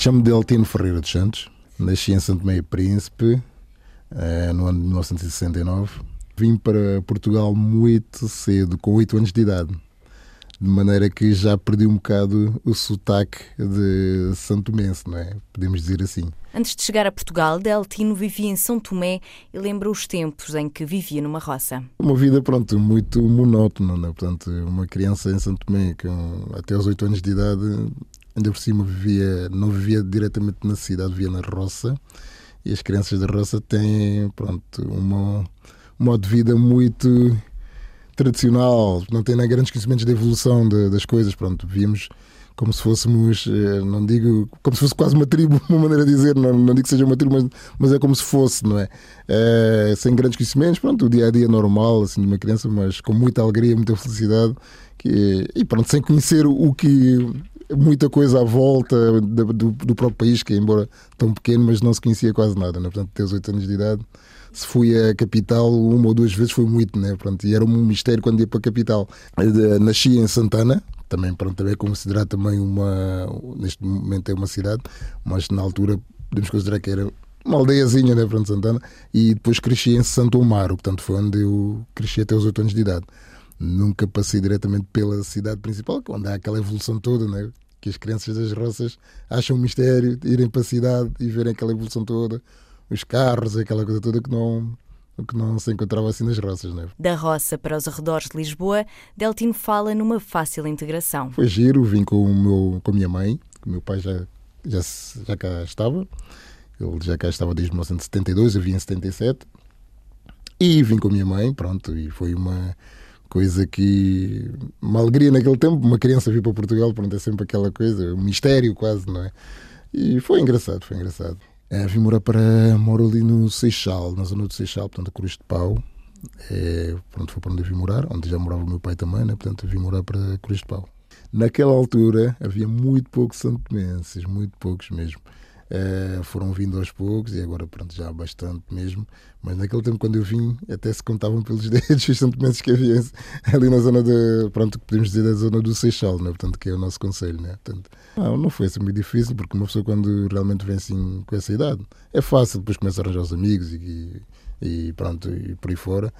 Chamo-me Deltino Ferreira dos Santos. Nasci em Santo Meio Príncipe eh, no ano de 1969. Vim para Portugal muito cedo, com 8 anos de idade. De maneira que já perdi um bocado o sotaque de Santo Mense, não é? Podemos dizer assim. Antes de chegar a Portugal, Deltino vivia em São Tomé e lembra os tempos em que vivia numa roça. Uma vida, pronto, muito monótona, não é? Portanto, uma criança em São Tomé, com, até aos 8 anos de idade, ainda por cima vivia, não vivia diretamente na cidade, vivia na roça. E as crianças da roça têm, pronto, uma, um modo de vida muito tradicional, não tem nem grandes conhecimentos da evolução de, das coisas. Pronto, víamos como se fôssemos, eh, não digo, como se fosse quase uma tribo, uma maneira de dizer, não, não digo que seja uma tribo, mas, mas é como se fosse, não é? é? Sem grandes conhecimentos, pronto, o dia a dia normal, assim, de uma criança, mas com muita alegria, muita felicidade, que, e pronto, sem conhecer o que. Muita coisa à volta do, do, próprio país, que embora tão pequeno, mas não se conhecia quase nada, né? portanto, até os 8 anos de idade se fui à capital uma ou duas vezes foi muito, né? Pronto, e era um mistério quando ia para a capital. Nasci em Santana, também, pronto, também é considerado também uma, neste momento é uma cidade, mas na altura podemos considerar que era uma aldeiazinha, né, pronto, Santana, e depois cresci em Santo Amaro, portanto foi onde eu cresci até os 8 anos de idade. Nunca passei diretamente pela cidade principal, onde há aquela evolução toda, né? que as crianças das roças acham um mistério irem para a cidade e verem aquela evolução toda, os carros, aquela coisa toda que não, que não se encontrava assim nas roças. Né? Da roça para os arredores de Lisboa, Deltino fala numa fácil integração. Foi giro, vim com, o meu, com a minha mãe, que o meu pai já, já, já cá estava, ele já cá estava desde 1972, eu vim em 77, e vim com a minha mãe, pronto, e foi uma coisa que. uma alegria naquele tempo, uma criança vir para Portugal, pronto, é sempre aquela coisa, um mistério quase, não é? E foi engraçado, foi engraçado. É, vim morar para. moro ali no Seixal, na zona do Seixal, portanto, a Cruz de Pau. É, pronto, foi para onde eu vim morar, onde já morava o meu pai também, né? portanto, vim morar para Cruz de Pau. Naquela altura havia muito poucos santomenses, muito poucos mesmo. Uh, foram vindo aos poucos e agora pronto, já há bastante mesmo. Mas naquele tempo, quando eu vim, até se contavam pelos dedos os sentimentos que havia ali na zona de, pronto, podemos dizer, da zona do Seixal, né? portanto, que é o nosso conselho. Né? Portanto, não, não foi assim muito difícil, porque uma pessoa, quando realmente vem assim com essa idade, é fácil, depois começa a arranjar os amigos e, e pronto, e por aí fora.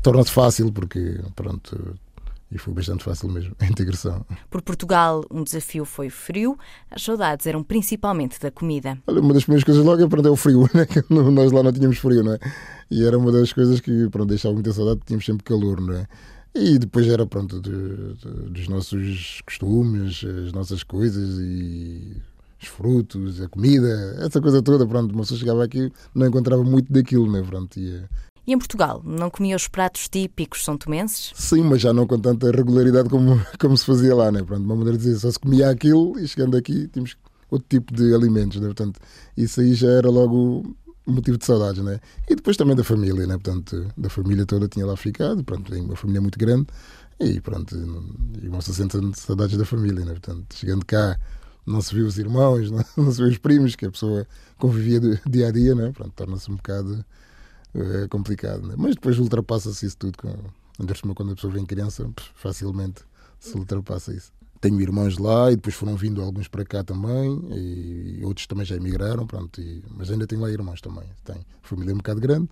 Torna-se fácil, porque pronto, e foi bastante fácil mesmo a integração. Por Portugal, um desafio foi o frio. As saudades eram principalmente da comida. Olha, uma das primeiras coisas logo é, é o frio, né? nós lá não tínhamos frio, não é? E era uma das coisas que pronto, deixava muita saudade, tínhamos sempre calor, não é? E depois era, pronto, de, de, dos nossos costumes, as nossas coisas e os frutos, a comida, essa coisa toda, pronto, uma pessoa chegava aqui não encontrava muito daquilo, né? Pronto, e em Portugal, não comia os pratos típicos são tomenses? Sim, mas já não com tanta regularidade como, como se fazia lá, né? Pronto, uma maneira de dizer, só se comia aquilo e chegando aqui tínhamos outro tipo de alimentos, né? Portanto, isso aí já era logo motivo de saudades, né? E depois também da família, né? Portanto, da família toda tinha lá ficado, pronto, uma família muito grande e pronto, e vão se sentindo saudades da família, né? Portanto, chegando cá não se viu os irmãos, não, não se viu os primos, que a pessoa convivia dia a dia, né? Pronto, torna-se um bocado é complicado, né? mas depois ultrapassa-se isso tudo. Quando a pessoa vem criança, facilmente se ultrapassa isso. Tenho irmãos lá e depois foram vindo alguns para cá também, e outros também já emigraram, pronto, e, mas ainda tenho lá irmãos também. Tenho família um bocado grande,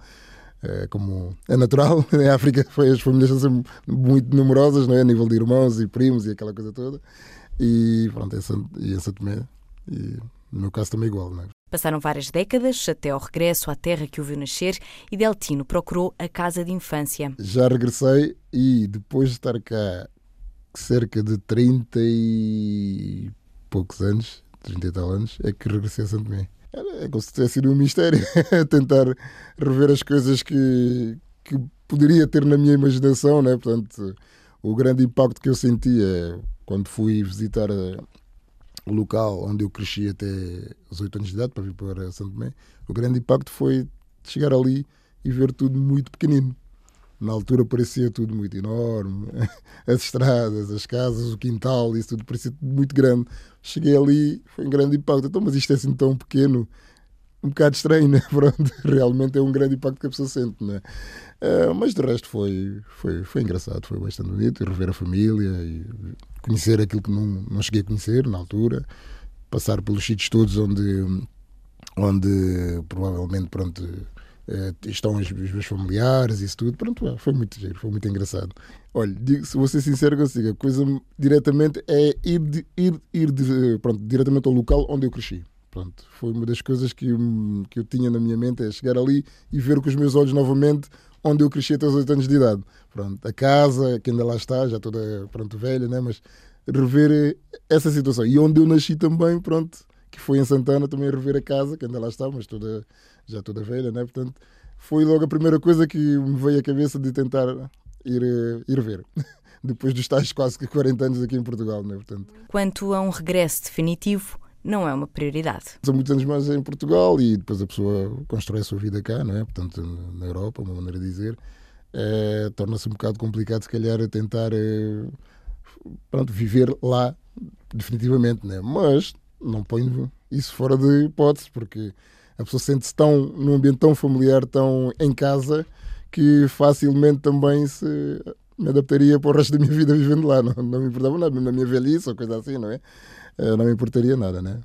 é, como é natural, em África as famílias são sempre muito numerosas, não é? a nível de irmãos e primos e aquela coisa toda. E pronto, Santo, e Santo Tomé, e no meu caso também igual. Não é? Passaram várias décadas até ao regresso à terra que o viu nascer e Deltino procurou a casa de infância. Já regressei e depois de estar cá cerca de 30 e poucos anos, 30 e tal anos, é que regressei a Santo Tomé. É como se tivesse sido um mistério, tentar rever as coisas que, que poderia ter na minha imaginação, né? Portanto, o grande impacto que eu sentia quando fui visitar local onde eu cresci até os 8 anos de idade, para vir para Santo Tomé, o grande impacto foi chegar ali e ver tudo muito pequenino. Na altura parecia tudo muito enorme, as estradas, as casas, o quintal, isso tudo parecia tudo muito grande. Cheguei ali, foi um grande impacto. Então, mas isto é assim tão pequeno, um bocado estranho, né? Pronto, realmente é um grande impacto que a pessoa sente, né? Uh, mas de resto foi, foi, foi engraçado, foi bastante bonito. E rever a família e conhecer aquilo que não, não cheguei a conhecer na altura. passar pelos sítios todos onde, onde provavelmente pronto, uh, estão os, meus familiares isso tudo. Pronto, foi muito giro, foi muito engraçado. Olha, se vou ser sincero consigo, a coisa diretamente é ir, de, ir, ir de, pronto, diretamente ao local onde eu cresci. Pronto, foi uma das coisas que, que eu tinha na minha mente, é chegar ali e ver com os meus olhos novamente onde eu cresci até os 8 anos de idade. Pronto, a casa, que ainda lá está, já toda pronto, velha, né? mas rever essa situação. E onde eu nasci também, pronto, que foi em Santana, também rever a casa, que ainda lá está, mas toda, já toda velha, né? portanto, foi logo a primeira coisa que me veio à cabeça de tentar ir, ir ver. Depois dos tais quase 40 anos aqui em Portugal, né? portanto. Quanto a um regresso definitivo, não é uma prioridade. São muitos anos mais em Portugal e depois a pessoa constrói a sua vida cá, não é? Portanto, na Europa, uma maneira de dizer, é, torna-se um bocado complicado, se calhar, tentar é, pronto, viver lá definitivamente, né? Mas não ponho isso fora de hipótese, porque a pessoa sente-se tão num ambiente tão familiar, tão em casa, que facilmente também se me adaptaria para o resto da minha vida vivendo lá. Não, não me importava nada, na minha velhice ou coisa assim, não é? Eh, não me importaria nada, né?